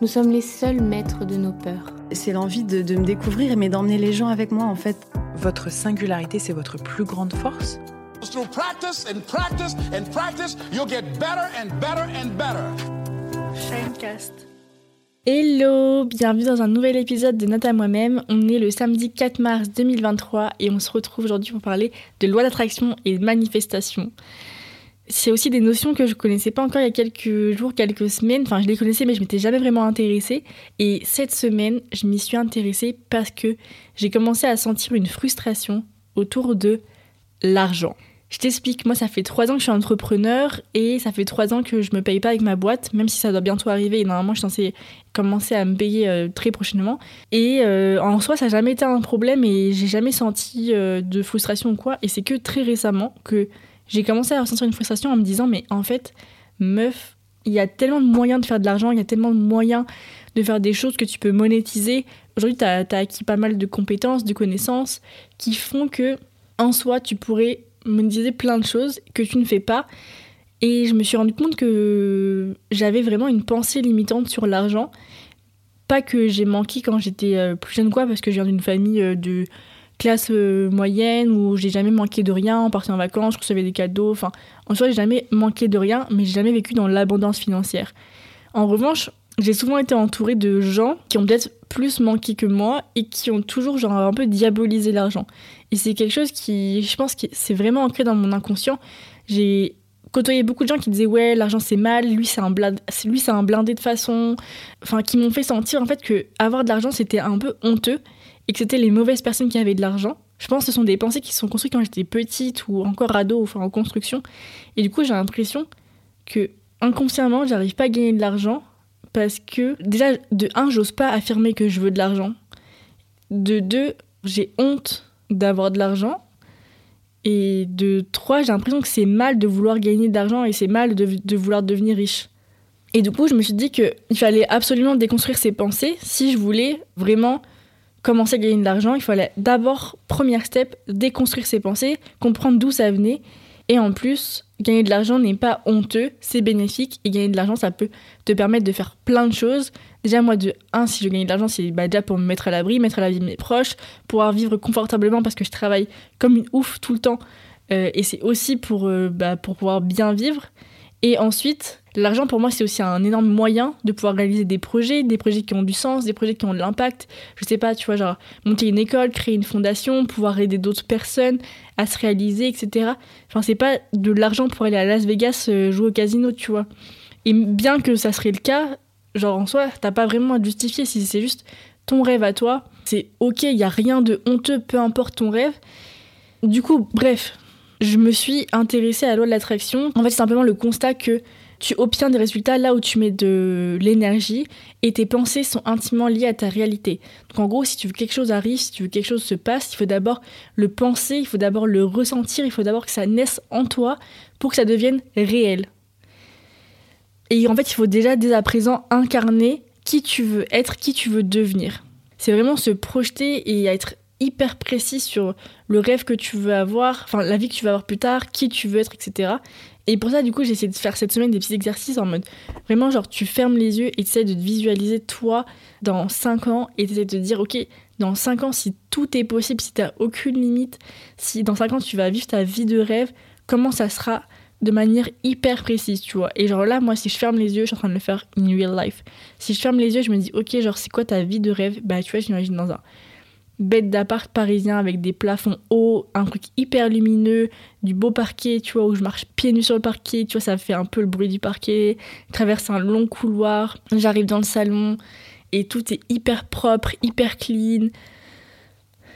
nous sommes les seuls maîtres de nos peurs. C'est l'envie de, de me découvrir, mais d'emmener les gens avec moi en fait. Votre singularité, c'est votre plus grande force? Through practice and practice and practice, you'll get better and better and better. Shinecast. Hello, bienvenue dans un nouvel épisode de Note à moi-même. On est le samedi 4 mars 2023 et on se retrouve aujourd'hui pour parler de loi d'attraction et de manifestation. C'est aussi des notions que je connaissais pas encore il y a quelques jours, quelques semaines. Enfin, je les connaissais, mais je m'étais jamais vraiment intéressée. Et cette semaine, je m'y suis intéressée parce que j'ai commencé à sentir une frustration autour de l'argent. Je t'explique, moi ça fait trois ans que je suis entrepreneur et ça fait trois ans que je me paye pas avec ma boîte, même si ça doit bientôt arriver et normalement je suis censée commencer à me payer euh, très prochainement. Et euh, en soi ça n'a jamais été un problème et j'ai jamais senti euh, de frustration ou quoi. Et c'est que très récemment que j'ai commencé à ressentir une frustration en me disant mais en fait meuf, il y a tellement de moyens de faire de l'argent, il y a tellement de moyens de faire des choses que tu peux monétiser. Aujourd'hui tu as, acquis pas mal de compétences, de connaissances qui font que en soi tu pourrais disait plein de choses que tu ne fais pas. Et je me suis rendu compte que j'avais vraiment une pensée limitante sur l'argent. Pas que j'ai manqué quand j'étais euh, plus jeune, quoi, parce que je viens d'une famille euh, de classe euh, moyenne où j'ai jamais manqué de rien. On partait en vacances, je recevais des cadeaux. Enfin, en soi, j'ai jamais manqué de rien, mais j'ai jamais vécu dans l'abondance financière. En revanche, j'ai souvent été entourée de gens qui ont peut-être plus manqué que moi et qui ont toujours genre un peu diabolisé l'argent. Et c'est quelque chose qui, je pense, que c'est vraiment ancré dans mon inconscient. J'ai côtoyé beaucoup de gens qui disaient ouais l'argent c'est mal, lui c'est un blindé, lui c'est un blindé de façon, enfin qui m'ont fait sentir en fait que avoir de l'argent c'était un peu honteux et que c'était les mauvaises personnes qui avaient de l'argent. Je pense que ce sont des pensées qui se sont construites quand j'étais petite ou encore ado, enfin en construction. Et du coup j'ai l'impression que inconsciemment j'arrive pas à gagner de l'argent parce que déjà de un j'ose pas affirmer que je veux de l'argent. De deux j'ai honte d'avoir de l'argent. Et de trois, j'ai l'impression que c'est mal de vouloir gagner de l'argent et c'est mal de, de, vouloir devenir riche. Et du coup, je me suis dit qu'il fallait absolument déconstruire ces pensées. Si je voulais vraiment commencer à gagner de l'argent, il fallait d'abord, première step, déconstruire ces pensées, comprendre d'où ça venait. Et en plus, gagner de l'argent n'est pas honteux, c'est bénéfique. Et gagner de l'argent, ça peut te permettre de faire plein de choses. Déjà, moi, de un, si je gagne de l'argent, c'est bah, déjà pour me mettre à l'abri, mettre à la vie de mes proches, pouvoir vivre confortablement parce que je travaille comme une ouf tout le temps. Euh, et c'est aussi pour, euh, bah, pour pouvoir bien vivre. Et ensuite, l'argent pour moi, c'est aussi un énorme moyen de pouvoir réaliser des projets, des projets qui ont du sens, des projets qui ont de l'impact. Je sais pas, tu vois, genre monter une école, créer une fondation, pouvoir aider d'autres personnes à se réaliser, etc. Enfin, c'est pas de l'argent pour aller à Las Vegas euh, jouer au casino, tu vois. Et bien que ça serait le cas, genre en soi, t'as pas vraiment à justifier si c'est juste ton rêve à toi. C'est ok, il y a rien de honteux, peu importe ton rêve. Du coup, bref, je me suis intéressée à la loi de l'attraction. En fait, c'est simplement le constat que tu obtiens des résultats là où tu mets de l'énergie et tes pensées sont intimement liées à ta réalité. Donc en gros, si tu veux que quelque chose arrive, si tu veux que quelque chose se passe, il faut d'abord le penser, il faut d'abord le ressentir, il faut d'abord que ça naisse en toi pour que ça devienne réel. Et en fait, il faut déjà dès à présent incarner qui tu veux être, qui tu veux devenir. C'est vraiment se projeter et être hyper précis sur le rêve que tu veux avoir, enfin la vie que tu vas avoir plus tard, qui tu veux être, etc. Et pour ça, du coup, j'ai essayé de faire cette semaine des petits exercices en mode vraiment, genre, tu fermes les yeux et tu essaies de te visualiser toi dans 5 ans et tu essaies de te dire, ok, dans 5 ans, si tout est possible, si tu n'as aucune limite, si dans 5 ans tu vas vivre ta vie de rêve, comment ça sera de manière hyper précise, tu vois. Et genre là, moi, si je ferme les yeux, je suis en train de le faire in real life. Si je ferme les yeux, je me dis, ok, genre, c'est quoi ta vie de rêve? Bah, tu vois, j'imagine dans un bête d'appart parisien avec des plafonds hauts, un truc hyper lumineux, du beau parquet, tu vois, où je marche pieds nus sur le parquet, tu vois, ça fait un peu le bruit du parquet, traverse un long couloir, j'arrive dans le salon et tout est hyper propre, hyper clean.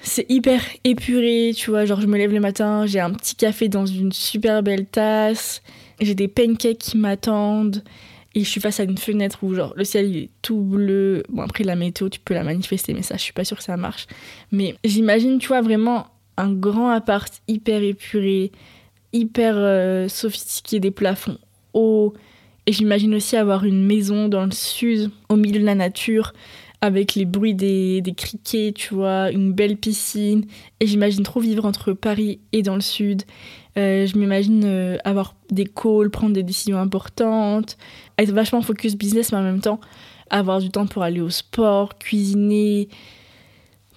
C'est hyper épuré, tu vois, genre je me lève le matin, j'ai un petit café dans une super belle tasse, j'ai des pancakes qui m'attendent, et je suis face à une fenêtre où genre le ciel est tout bleu. Bon après la météo tu peux la manifester mais ça je suis pas sûre que ça marche. Mais j'imagine tu vois vraiment un grand appart hyper épuré, hyper euh, sophistiqué, des plafonds hauts. Et j'imagine aussi avoir une maison dans le sud, au milieu de la nature, avec les bruits des, des criquets, tu vois, une belle piscine. Et j'imagine trop vivre entre Paris et dans le sud. Euh, je m'imagine euh, avoir des calls, prendre des décisions importantes, être vachement focus business, mais en même temps avoir du temps pour aller au sport, cuisiner,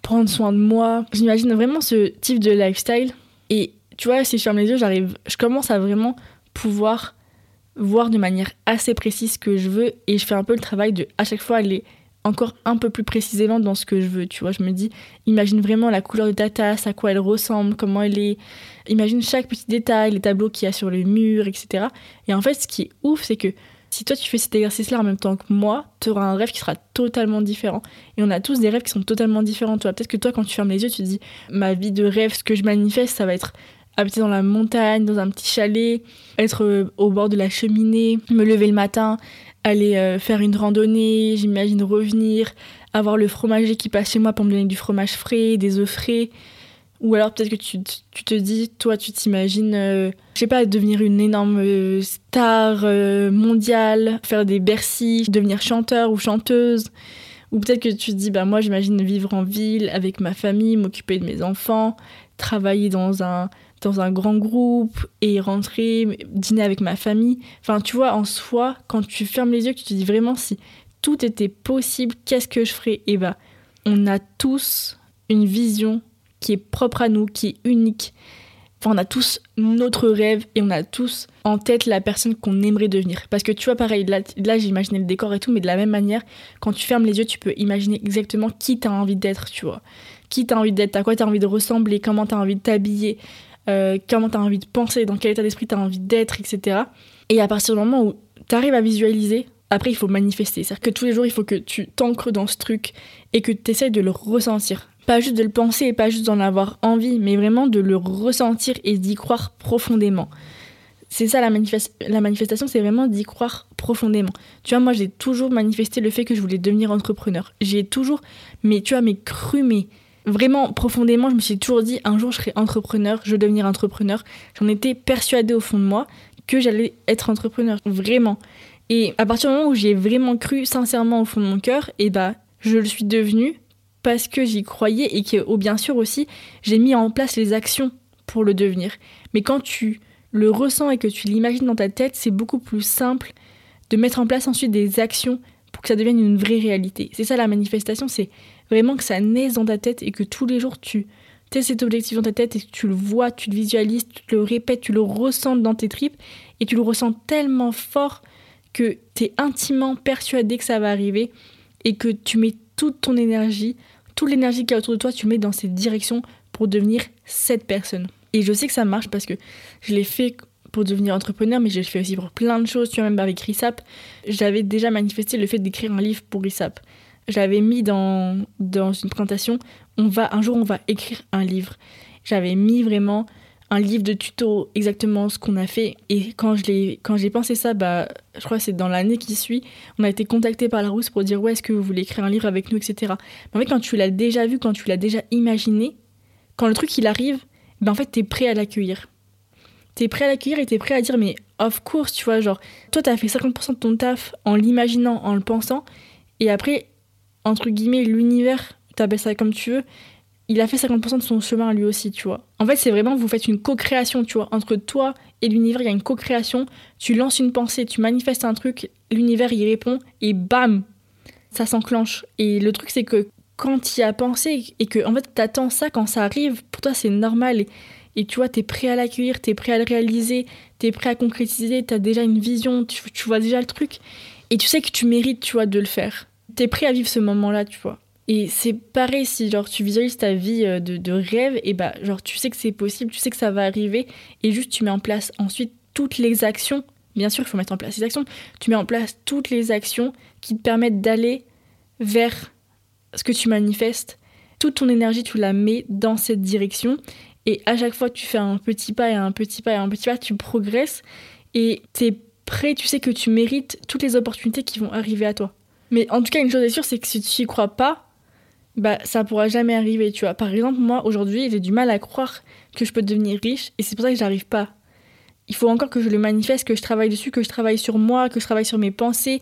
prendre soin de moi. J'imagine vraiment ce type de lifestyle. Et tu vois, si je ferme les yeux, j'arrive, je commence à vraiment pouvoir voir de manière assez précise ce que je veux et je fais un peu le travail de à chaque fois aller encore un peu plus précisément dans ce que je veux. Tu vois, je me dis, imagine vraiment la couleur de ta tasse, à quoi elle ressemble, comment elle est. Imagine chaque petit détail, les tableaux qu'il y a sur le mur, etc. Et en fait, ce qui est ouf, c'est que si toi tu fais cet exercice-là en même temps que moi, tu auras un rêve qui sera totalement différent. Et on a tous des rêves qui sont totalement différents. Toi, peut-être que toi, quand tu fermes les yeux, tu te dis, ma vie de rêve, ce que je manifeste, ça va être habiter dans la montagne, dans un petit chalet, être euh, au bord de la cheminée, me lever le matin, aller euh, faire une randonnée, j'imagine revenir, avoir le fromager qui passe chez moi pour me donner du fromage frais, des œufs frais. Ou alors peut-être que tu, tu, te dis, toi tu t'imagines, euh, je sais pas, devenir une énorme euh, star mondiale, faire des Bercy, devenir chanteur ou chanteuse. Ou peut-être que tu te dis, bah moi j'imagine vivre en ville avec ma famille, m'occuper de mes enfants, travailler dans un, dans un grand groupe et rentrer, dîner avec ma famille. Enfin, tu vois, en soi, quand tu fermes les yeux, tu te dis vraiment si tout était possible, qu'est-ce que je ferais? Eh bah, on a tous une vision qui est propre à nous, qui est unique. Enfin, on a tous notre rêve et on a tous en tête la personne qu'on aimerait devenir. Parce que tu vois, pareil, là, là j'ai imaginé le décor et tout, mais de la même manière, quand tu fermes les yeux, tu peux imaginer exactement qui t'as envie d'être, tu vois. Qui t'as envie d'être, à quoi t'as envie de ressembler, comment t'as envie de t'habiller, euh, comment tu as envie de penser, dans quel état d'esprit tu as envie d'être, etc. Et à partir du moment où tu arrives à visualiser, après il faut manifester. C'est-à-dire que tous les jours, il faut que tu t'ancres dans ce truc et que tu essayes de le ressentir. Pas juste de le penser et pas juste d'en avoir envie, mais vraiment de le ressentir et d'y croire profondément. C'est ça la, manifestation, c'est vraiment d'y croire profondément. Tu vois, moi j'ai toujours manifesté le fait que je voulais devenir entrepreneur. J'ai toujours, mais tu vois, mais cru, mais vraiment profondément, je me suis toujours dit un jour je serai entrepreneur, je vais devenir entrepreneur. J'en étais persuadée au fond de moi que j'allais être entrepreneur, vraiment. Et à partir du moment où j'ai vraiment cru sincèrement au fond de mon cœur, et eh bah je le suis devenue parce que j'y croyais et que, oh, bien sûr aussi, j'ai mis en place les actions pour le devenir. Mais quand tu le ressens et que tu l'imagines dans ta tête, c'est beaucoup plus simple de mettre en place ensuite des actions pour que ça devienne une vraie réalité. C'est ça la manifestation, c'est vraiment que ça naisse dans ta tête et que tous les jours tu as cet objectif dans ta tête et que tu le vois, tu le visualises, tu le répètes, tu le ressens dans tes tripes et tu le ressens tellement fort que tu es intimement persuadé que ça va arriver et que tu mets toute ton énergie, toute l'énergie qui est autour de toi, tu mets dans cette direction pour devenir cette personne. Et je sais que ça marche parce que je l'ai fait pour devenir entrepreneur, mais je l'ai fait aussi pour plein de choses, tu vois, même avec RISAP. J'avais déjà manifesté le fait d'écrire un livre pour RISAP. J'avais mis dans, dans une présentation, on va, un jour on va écrire un livre. J'avais mis vraiment un livre de tuto, exactement ce qu'on a fait. Et quand j'ai pensé ça, bah, je crois que c'est dans l'année qui suit, on a été contacté par la Rousse pour dire ouais, est-ce que vous voulez écrire un livre avec nous, etc. Mais en fait, quand tu l'as déjà vu, quand tu l'as déjà imaginé, quand le truc il arrive, ben en fait, t'es prêt à l'accueillir. T'es prêt à l'accueillir et t'es prêt à dire mais of course, tu vois, genre, toi t'as fait 50% de ton taf en l'imaginant, en le pensant, et après, entre guillemets, l'univers, t'appelles ça comme tu veux, il a fait 50% de son chemin lui aussi, tu vois. En fait, c'est vraiment, vous faites une co-création, tu vois. Entre toi et l'univers, il y a une co-création. Tu lances une pensée, tu manifestes un truc, l'univers y répond, et bam, ça s'enclenche. Et le truc, c'est que quand tu y as pensé et que, en fait, t'attends ça quand ça arrive, pour toi, c'est normal. Et, tu vois, t'es prêt à l'accueillir, t'es prêt à le réaliser, t'es prêt à concrétiser, t'as déjà une vision, tu, tu vois déjà le truc. Et tu sais que tu mérites, tu vois, de le faire t'es prêt à vivre ce moment-là, tu vois. Et c'est pareil si genre tu visualises ta vie euh, de, rêve, et bah genre tu sais que c'est possible, tu sais que ça va arriver, et juste tu mets en place ensuite toutes les actions. Bien sûr, il faut mettre en place les actions. Tu mets en place toutes les actions qui te permettent d'aller vers ce que tu manifestes. Toute ton énergie, tu la mets dans cette direction. Et à chaque fois tu fais un petit pas et un petit pas et un petit pas, tu progresses. Et t'es prêt, tu sais que tu mérites toutes les opportunités qui vont arriver à toi. Mais en tout cas, une chose est sûre, c'est que si tu y crois pas, bah ça pourra jamais arriver, tu vois. Par exemple, moi aujourd'hui, j'ai du mal à croire que je peux devenir riche et c'est pour ça que j'arrive pas. Il faut encore que je le manifeste, que je travaille dessus, que je travaille sur moi, que je travaille sur mes pensées,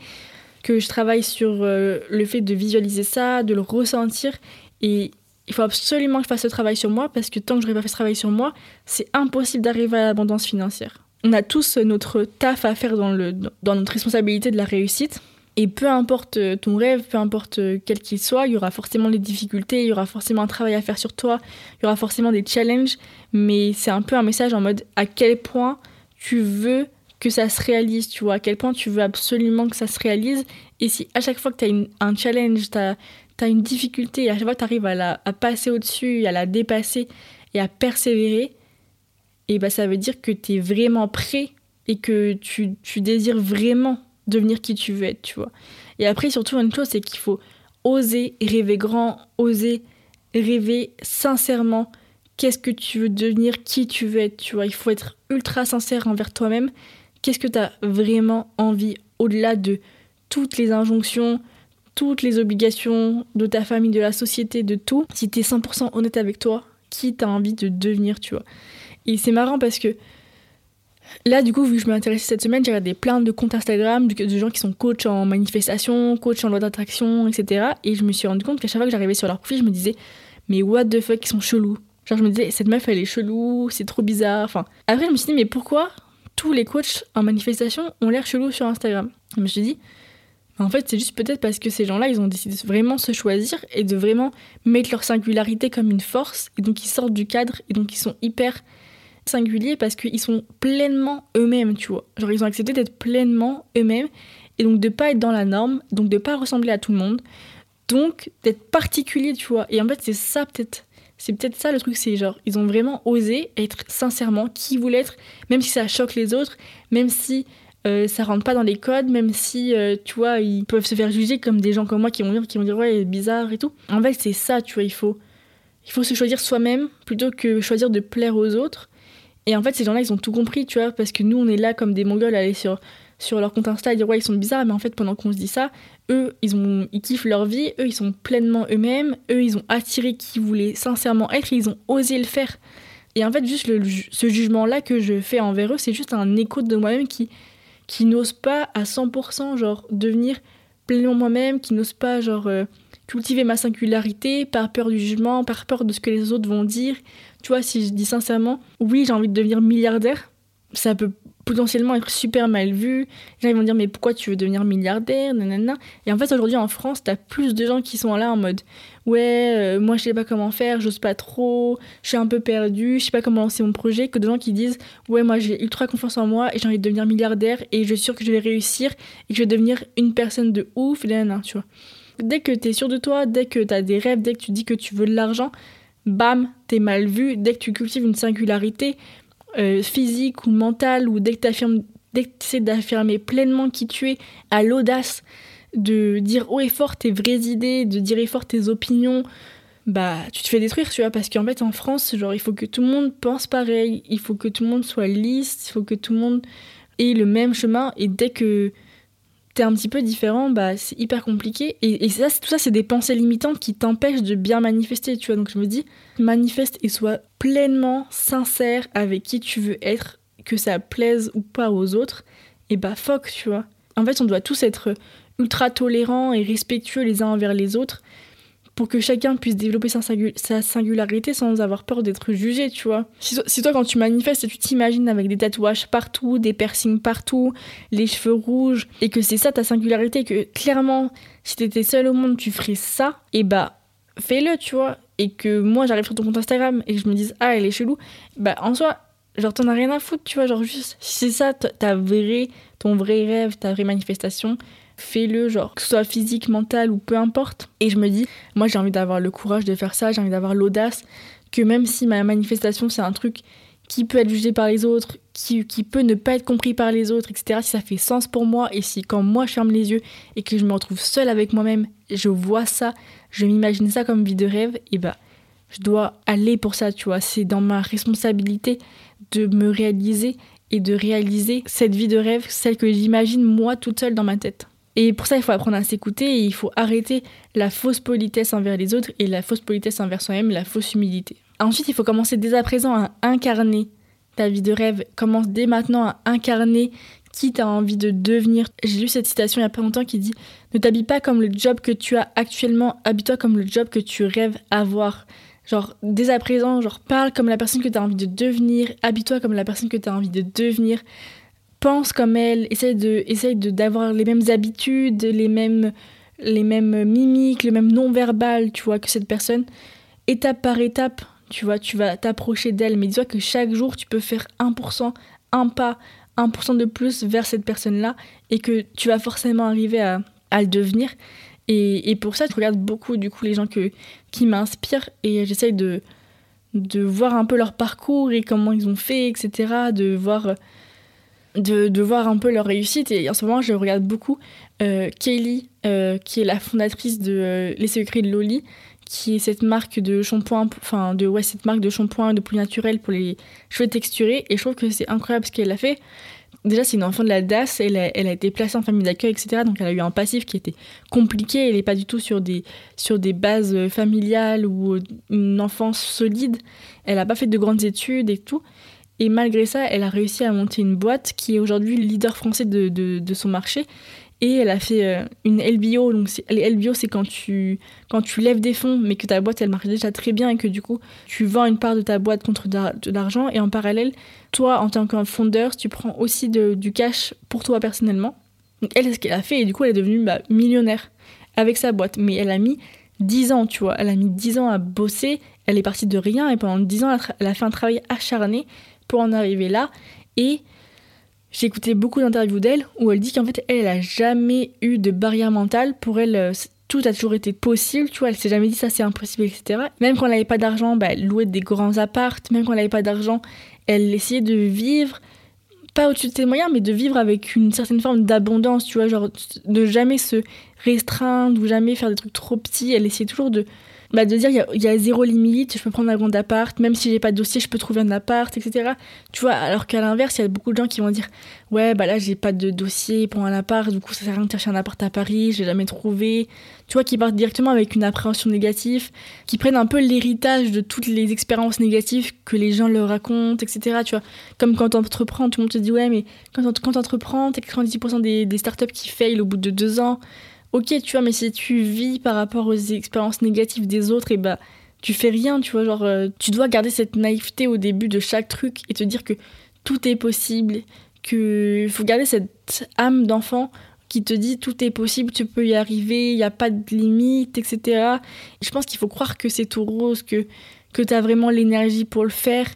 que je travaille sur euh, le fait de visualiser ça, de le ressentir et il faut absolument que je fasse ce travail sur moi parce que tant que je n'aurai pas fait ce travail sur moi, c'est impossible d'arriver à l'abondance financière. On a tous notre taf à faire dans, le, dans notre responsabilité de la réussite. Et peu importe ton rêve, peu importe quel qu'il soit, il y aura forcément des difficultés, il y aura forcément un travail à faire sur toi, il y aura forcément des challenges, mais c'est un peu un message en mode à quel point tu veux que ça se réalise, tu vois, à quel point tu veux absolument que ça se réalise. Et si à chaque fois que tu as un challenge, tu as, une difficulté, à chaque fois tu arrives à, la, à passer au-dessus, à la dépasser et à persévérer, et bah ça veut dire que tu es vraiment prêt et que tu, tu désires vraiment devenir qui tu veux être, tu vois. Et après, surtout, une chose, c'est qu'il faut oser rêver grand, oser rêver sincèrement qu'est-ce que tu veux devenir, qui tu veux être, tu vois. Il faut être ultra sincère envers toi-même. Qu'est-ce que tu as vraiment envie au-delà de toutes les injonctions, toutes les obligations de ta famille, de la société, de tout. Si tu es 100% honnête avec toi, qui t'as envie de devenir, tu vois. Et c'est marrant parce que Là, du coup, vu que je m'intéressais cette semaine, j'ai regardé plein de comptes Instagram de, gens qui sont coachs en manifestation, coachs en loi d'attraction, etc. Et je me suis rendu compte qu'à chaque fois que j'arrivais sur leur profil, je me disais, mais what the fuck, ils sont chelous. Genre, je me disais, cette meuf, elle est chelou, c'est trop bizarre. Enfin, après, je me suis dit, mais pourquoi tous les coachs en manifestation ont l'air chelous sur Instagram? Je me suis dit, en fait, c'est juste peut-être parce que ces gens-là, ils ont décidé de vraiment se choisir et de vraiment mettre leur singularité comme une force. Et donc, ils sortent du cadre et donc, ils sont hyper singuliers parce qu'ils sont pleinement eux-mêmes, tu vois. Genre, ils ont accepté d'être pleinement eux-mêmes et donc de pas être dans la norme, donc de pas ressembler à tout le monde, donc d'être particulier, tu vois. Et en fait, c'est ça peut-être. C'est peut-être ça le truc, c'est genre, ils ont vraiment osé être sincèrement qui ils voulaient être, même si ça choque les autres, même si euh, ça rentre pas dans les codes, même si, euh, tu vois, ils peuvent se faire juger comme des gens comme moi qui vont dire, qui vont dire ouais, bizarre et tout. En fait, c'est ça, tu vois, il faut, il faut se choisir soi-même plutôt que choisir de plaire aux autres. Et en fait, ces gens-là, ils ont tout compris, tu vois, parce que nous, on est là comme des mongols à aller sur, sur leur compte Insta et dire ouais, ils sont bizarres, mais en fait, pendant qu'on se dit ça, eux, ils, ont, ils kiffent leur vie, eux, ils sont pleinement eux-mêmes, eux, ils ont attiré qui voulaient sincèrement être et ils ont osé le faire. Et en fait, juste ce jugement-là que je fais envers eux, c'est juste un écho de moi-même qui, qui n'ose pas à 100%, genre, devenir pleinement moi-même, qui n'ose pas, genre, euh, cultiver ma singularité par peur du jugement, par peur de ce que les autres vont dire, tu vois, si je dis sincèrement, oui, j'ai envie de devenir milliardaire, ça peut potentiellement être super mal vu. Les gens ils vont dire mais pourquoi tu veux devenir milliardaire? Nanana. Et en fait aujourd'hui en France t'as plus de gens qui sont là en mode ouais euh, moi je sais pas comment faire, j'ose pas trop, je suis un peu perdu, je sais pas comment lancer mon projet que de gens qui disent ouais moi j'ai ultra confiance en moi et j'ai envie de devenir milliardaire et je suis sûr que je vais réussir et que je vais devenir une personne de ouf nanana tu vois. Dès que t'es sûr de toi, dès que t'as des rêves, dès que tu dis que tu veux de l'argent, bam, t'es mal vu. Dès que tu cultives une singularité euh, physique ou mentale, ou dès que tu essaies d'affirmer pleinement qui tu es, à l'audace de dire haut et fort tes vraies idées, de dire et fort tes opinions, bah tu te fais détruire, tu vois, parce qu'en fait en France, genre il faut que tout le monde pense pareil, il faut que tout le monde soit lisse, il faut que tout le monde ait le même chemin, et dès que t'es un petit peu différent, bah, c'est hyper compliqué. Et, tout ça, c'est des pensées limitantes qui t'empêchent de bien manifester, tu vois. Donc je me dis, manifeste et sois pleinement sincère avec qui tu veux être, que ça plaise ou pas aux autres. Et bah fuck, tu vois. En fait, on doit tous être ultra tolérants et respectueux les uns envers les autres pour que chacun puisse développer sa, singularité sans avoir peur d'être jugé, tu vois. Si, toi, quand tu manifestes, tu t'imagines avec des tatouages partout, des piercings partout, les cheveux rouges, et que c'est ça ta singularité, que clairement, si t'étais seul au monde, tu ferais ça, et bah, fais-le, tu vois. Et que moi, j'arrive sur ton compte Instagram et que je me dise, ah, elle est chelou, bah, en soi, genre, t'en as rien à foutre, tu vois, genre, juste, si c'est ça ta vraie, ton vrai rêve, ta vraie manifestation, fais-le, genre, que ce soit physique, mental ou peu importe. Et je me dis, moi j'ai envie d'avoir le courage de faire ça, j'ai envie d'avoir l'audace, que même si ma manifestation c'est un truc qui peut être jugé par les autres, qui, qui, peut ne pas être compris par les autres, etc., si ça fait sens pour moi et si quand moi je ferme les yeux et que je me retrouve seule avec moi-même, je vois ça, je m'imagine ça comme vie de rêve, et bah je dois aller pour ça, tu vois, c'est dans ma responsabilité de me réaliser et de réaliser cette vie de rêve, celle que j'imagine moi toute seule dans ma tête. Et pour ça, il faut apprendre à s'écouter et il faut arrêter la fausse politesse envers les autres et la fausse politesse envers soi-même, la fausse humilité. Ensuite, il faut commencer dès à présent à incarner ta vie de rêve. Commence dès maintenant à incarner qui tu as envie de devenir. J'ai lu cette citation il n'y a pas longtemps qui dit Ne t'habille pas comme le job que tu as actuellement, habille-toi comme le job que tu rêves avoir. Genre, dès à présent, genre, parle comme la personne que tu as envie de devenir, habille-toi comme la personne que tu as envie de devenir, pense comme elle, essaye de, essaye de, d'avoir les mêmes habitudes, les mêmes, les mêmes mimiques, le même non-verbal, tu vois, que cette personne. Étape par étape, tu vois, tu vas t'approcher d'elle, mais dis-toi que chaque jour, tu peux faire 1%, un pas, 1% de plus vers cette personne-là, et que tu vas forcément arriver à, à le devenir. Et, et, pour ça, je regarde beaucoup du coup les gens que, qui m'inspirent et j'essaye de, de voir un peu leur parcours et comment ils ont fait, etc. De voir, de, voir un peu leur réussite. Et en ce moment, je regarde beaucoup euh, Kaylee, euh, qui est la fondatrice de euh, Les Secrets de Loli, qui est cette marque de shampoing, enfin de ouais, cette marque de shampoing de plus naturel pour les cheveux texturés. Et je trouve que c'est incroyable ce qu'elle a fait déjà, c'est une enfant de la DAS, elle a, elle a été placée en famille d'accueil, etc. Donc elle a eu un passif qui était compliqué, elle n'est pas du tout sur des, sur des bases familiales ou une enfance solide. Elle n'a pas fait de grandes études et tout. Et malgré ça, elle a réussi à monter une boîte qui est aujourd'hui le leader français de, de, son marché et elle a fait euh, une LBO. Donc, les LBO, c'est quand tu, quand tu lèves des fonds, mais que ta boîte, elle marche déjà très bien et que du coup, tu vends une part de ta boîte contre de l'argent. Et en parallèle, toi, en tant que fondeur, tu prends aussi du cash pour toi personnellement. Donc, elle, ce qu'elle a fait et du coup, elle est devenue bah, millionnaire avec sa boîte. Mais elle a mis 10 ans, tu vois. Elle a mis 10 ans à bosser. Elle est partie de rien et pendant 10 ans, elle a fait un travail acharné pour en arriver là. Et j'ai écouté beaucoup d'interviews d'elle où elle dit qu'en fait, elle, elle a jamais eu de barrière mentale. Pour elle, euh, tout a toujours été possible, tu vois. Elle s'est jamais dit ça, c'est impossible, etc. Même quand elle n'avait pas d'argent, bah, elle louait des grands appartes. Même quand elle n'avait pas d'argent, elle essayait de vivre, pas au-dessus de ses moyens, mais de vivre avec une certaine forme d'abondance, tu vois. Genre, de jamais se restreindre ou jamais faire des trucs trop petits. Elle essayait toujours de bah, de dire il y, a zéro limite, je peux prendre un grand appart, même si j'ai pas de dossier, je peux trouver un appart, etc. Tu vois, alors qu'à l'inverse, il y a beaucoup de gens qui vont dire ouais, bah là, j'ai pas de dossier pour un appart, du coup, ça sert à rien de chercher un appart à Paris, je l'ai jamais trouvé. Tu vois, qui partent directement avec une appréhension négative, qui prennent un peu l'héritage de toutes les expériences négatives que les gens leur racontent, etc. Tu vois, comme quand t'entreprends, tout le monde te dit ouais, mais quand t'entreprends, t'as 90% des, des startups qui faillent au bout de deux ans ok, tu vois, mais si tu vis par rapport aux expériences négatives des autres, et bah, tu fais rien, tu vois, genre, euh, tu dois garder cette naïveté au début de chaque truc et te dire que tout est possible, que faut garder cette âme d'enfant qui te dit tout est possible, tu peux y arriver, il n'y a pas de limite, etc. je pense qu'il faut croire que c'est tout rose, que, que tu as vraiment l'énergie pour le faire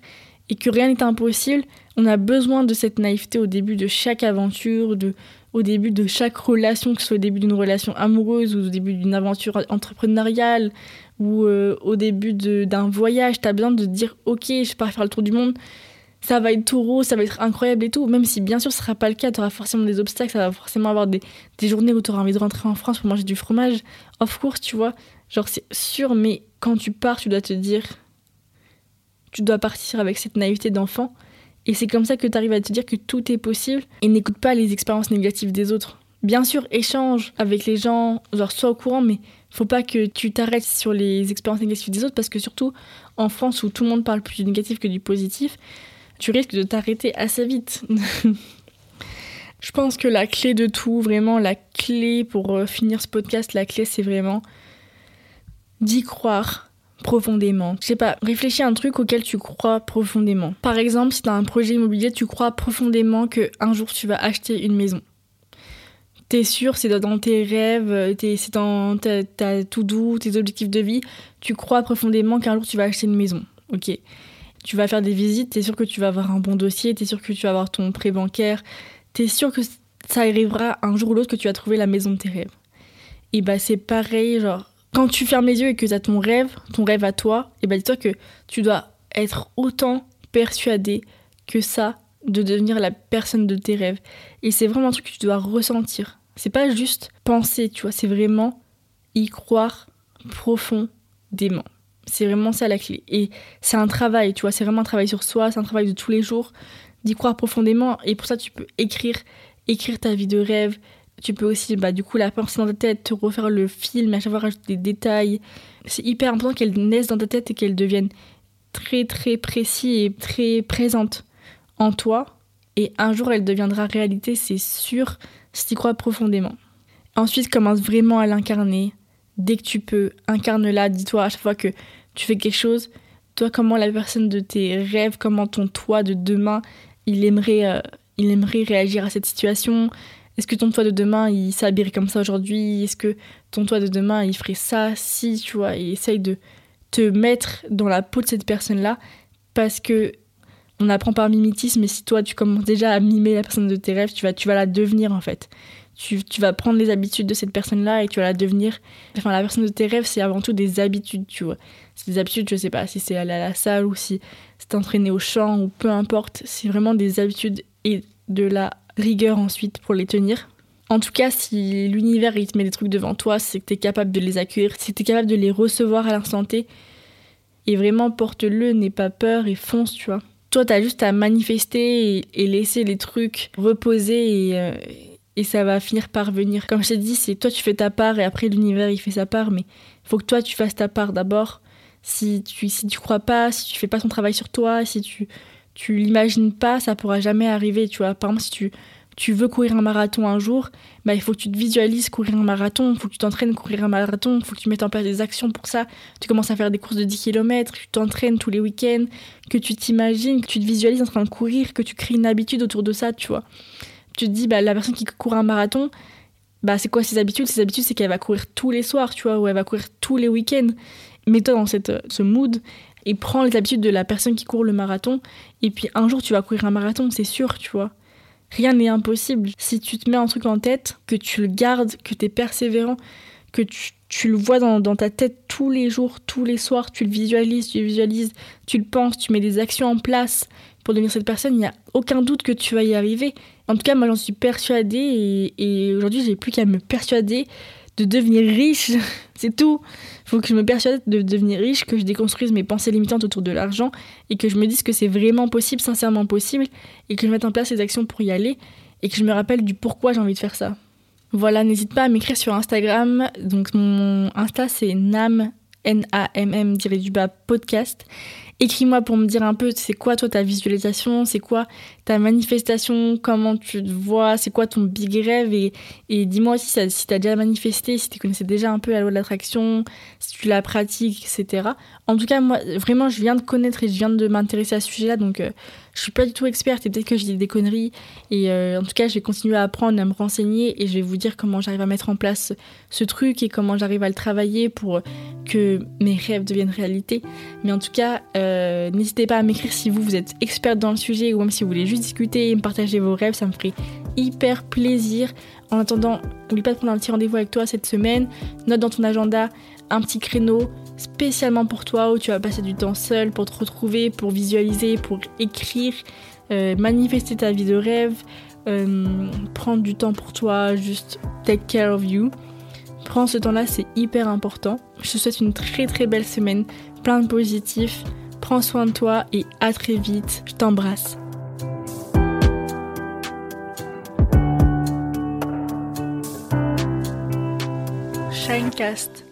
et que rien n'est impossible. On a besoin de cette naïveté au début de chaque aventure, de, au début de chaque relation, que ce soit au début d'une relation amoureuse ou au début d'une aventure entrepreneuriale ou euh, au début d'un voyage, tu as besoin de dire ok, je pars faire le tour du monde, ça va être tout rose, ça va être incroyable et tout, même si bien sûr ce sera pas le cas, tu auras forcément des obstacles, ça va forcément avoir des, des journées où tu auras envie de rentrer en France pour manger du fromage, of course, tu vois, genre c'est sûr, mais quand tu pars, tu dois te dire, tu dois partir avec cette naïveté d'enfant et c'est comme ça que tu arrives à te dire que tout est possible et n'écoute pas les expériences négatives des autres. Bien sûr, échange avec les gens, genre sois au courant, mais faut pas que tu t'arrêtes sur les expériences négatives des autres parce que surtout en France où tout le monde parle plus du négatif que du positif, tu risques de t'arrêter assez vite. Je pense que la clé de tout, vraiment la clé pour euh, finir ce podcast, la clé c'est vraiment d'y croire, profondément. Je sais pas, réfléchis à un truc auquel tu crois profondément. Par exemple, si tu as un projet immobilier, tu crois profondément que un jour tu vas acheter une maison. T'es sûr, c'est dans tes rêves, c'est dans ta, tout doux, tes objectifs de vie, tu crois profondément qu'un jour tu vas acheter une maison. Ok. Tu vas faire des visites, t'es sûr que tu vas avoir un bon dossier, t'es sûr que tu vas avoir ton prêt bancaire, t'es sûr que ça arrivera un jour ou l'autre que tu vas trouver la maison de tes rêves. Et bah c'est pareil, genre quand tu fermes les yeux et que tu as ton rêve, ton rêve à toi, et ben dis-toi que tu dois être autant persuadé que ça de devenir la personne de tes rêves. Et c'est vraiment un truc que tu dois ressentir. C'est pas juste penser, tu vois, c'est vraiment y croire profondément. C'est vraiment ça la clé. Et c'est un travail, tu vois, c'est vraiment un travail sur soi, c'est un travail de tous les jours. d'y croire profondément. Et pour ça, tu peux écrire, écrire ta vie de rêve. Tu peux aussi, bah, du coup, la penser dans ta tête, te refaire le film, à chaque fois rajouter des détails. C'est hyper important qu'elle naisse dans ta tête et qu'elle devienne très, très précis et très présente en toi. Et un jour, elle deviendra réalité, c'est sûr, si tu crois profondément. Ensuite, commence vraiment à l'incarner. Dès que tu peux, incarne-la. Dis-toi à chaque fois que tu fais quelque chose, toi, comment la personne de tes rêves, comment ton toi de demain, il aimerait, euh, il aimerait réagir à cette situation. Est-ce que ton toi de demain, il s'habillerait comme ça aujourd'hui? Est-ce que ton toi de demain, il ferait ça Si, tu vois, et essaye de te mettre dans la peau de cette personne-là? Parce que on apprend par mimétisme, mais si toi tu commences déjà à mimer la personne de tes rêves, tu vas, tu vas la devenir en fait tu, vas prendre les habitudes de cette personne-là et tu vas la devenir. Enfin, la personne de tes rêves, c'est avant tout des habitudes, tu vois. C'est des habitudes, je sais pas si c'est aller à la salle ou si c'est entraîner au chant ou peu importe. C'est vraiment des habitudes et de la rigueur ensuite pour les tenir. En tout cas, si l'univers il te met des trucs devant toi, c'est que tu es capable de les accueillir, c'est capable de les recevoir à l'instant T. Et vraiment, porte-le, n'aie pas peur et fonce, tu vois. Toi, tu as juste à manifester et, laisser les trucs reposer et, euh, et ça va finir par venir. Comme je t'ai dit, c'est toi tu fais ta part et après l'univers il fait sa part, mais il faut que toi tu fasses ta part d'abord. Si tu si tu crois pas, si tu fais pas ton travail sur toi, si tu tu l'imagines pas, ça pourra jamais arriver, tu vois. Par exemple, si tu tu veux courir un marathon un jour, bah, il faut que tu te visualises courir un marathon, il faut que tu t'entraînes courir un marathon, il faut que tu mettes en place des actions pour ça. Tu commences à faire des courses de 10 km, tu t'entraînes tous les week-ends, que tu t'imagines, que tu te visualises en train de courir, que tu crées une habitude autour de ça, tu vois tu te dis, bah, la personne qui court un marathon, bah, c'est quoi ses habitudes? Ses habitudes, c'est qu'elle va courir tous les soirs, tu vois, ou elle va courir tous les week-ends. Mets-toi dans cette, ce mood et prends les habitudes de la personne qui court le marathon. Et puis un jour, tu vas courir un marathon, c'est sûr, tu vois. Rien n'est impossible. Si tu te mets un truc en tête, que tu le gardes, que tu es persévérant, que tu, le vois dans, dans, ta tête tous les jours, tous les soirs, tu le visualises, tu le visualises, tu le penses, tu mets des actions en place pour devenir cette personne, il n'y a aucun doute que tu vas y arriver. En tout cas, moi j'en suis persuadée et, aujourd'hui j'ai plus qu'à me persuader de devenir riche. C'est tout. Il faut que je me persuade de devenir riche, que je déconstruise mes pensées limitantes autour de l'argent et que je me dise que c'est vraiment possible, sincèrement possible, et que je mette en place les actions pour y aller et que je me rappelle du pourquoi j'ai envie de faire ça. Voilà, n'hésite pas à m'écrire sur Instagram. Donc mon Insta c'est nam N-A-M-M du bas podcast. Écris-moi pour me dire un peu c'est quoi toi ta visualisation, c'est quoi ta manifestation, comment tu te vois, c'est quoi ton big rêve? Et, et dis-moi aussi si, tu as déjà manifesté, si tu connaissais déjà un peu la loi de l'attraction, si tu la pratiques, etc. En tout cas, moi vraiment je viens de connaître et je viens de m'intéresser à ce sujet-là donc euh, je suis pas du tout experte et peut-être que je dis des conneries. Et euh, en tout cas, je vais continuer à apprendre, à me renseigner et je vais vous dire comment j'arrive à mettre en place ce truc et comment j'arrive à le travailler pour que mes rêves deviennent réalité. Mais en tout cas, euh, n'hésitez pas à m'écrire si vous, êtes experte dans le sujet ou même si vous voulez juste discuter et me partager vos rêves, ça me ferait hyper plaisir. En attendant, n'oublie pas de prendre un petit rendez-vous avec toi cette semaine. Note dans ton agenda un petit créneau spécialement pour toi où tu vas passer du temps seul pour te retrouver, pour visualiser, pour écrire, euh, manifester ta vie de rêve, euh, prendre du temps pour toi, juste take care of you. Prends ce temps-là, c'est hyper important. Je te souhaite une très très belle semaine, plein de positifs. Prends soin de toi et à très vite. Je t'embrasse. Shinecast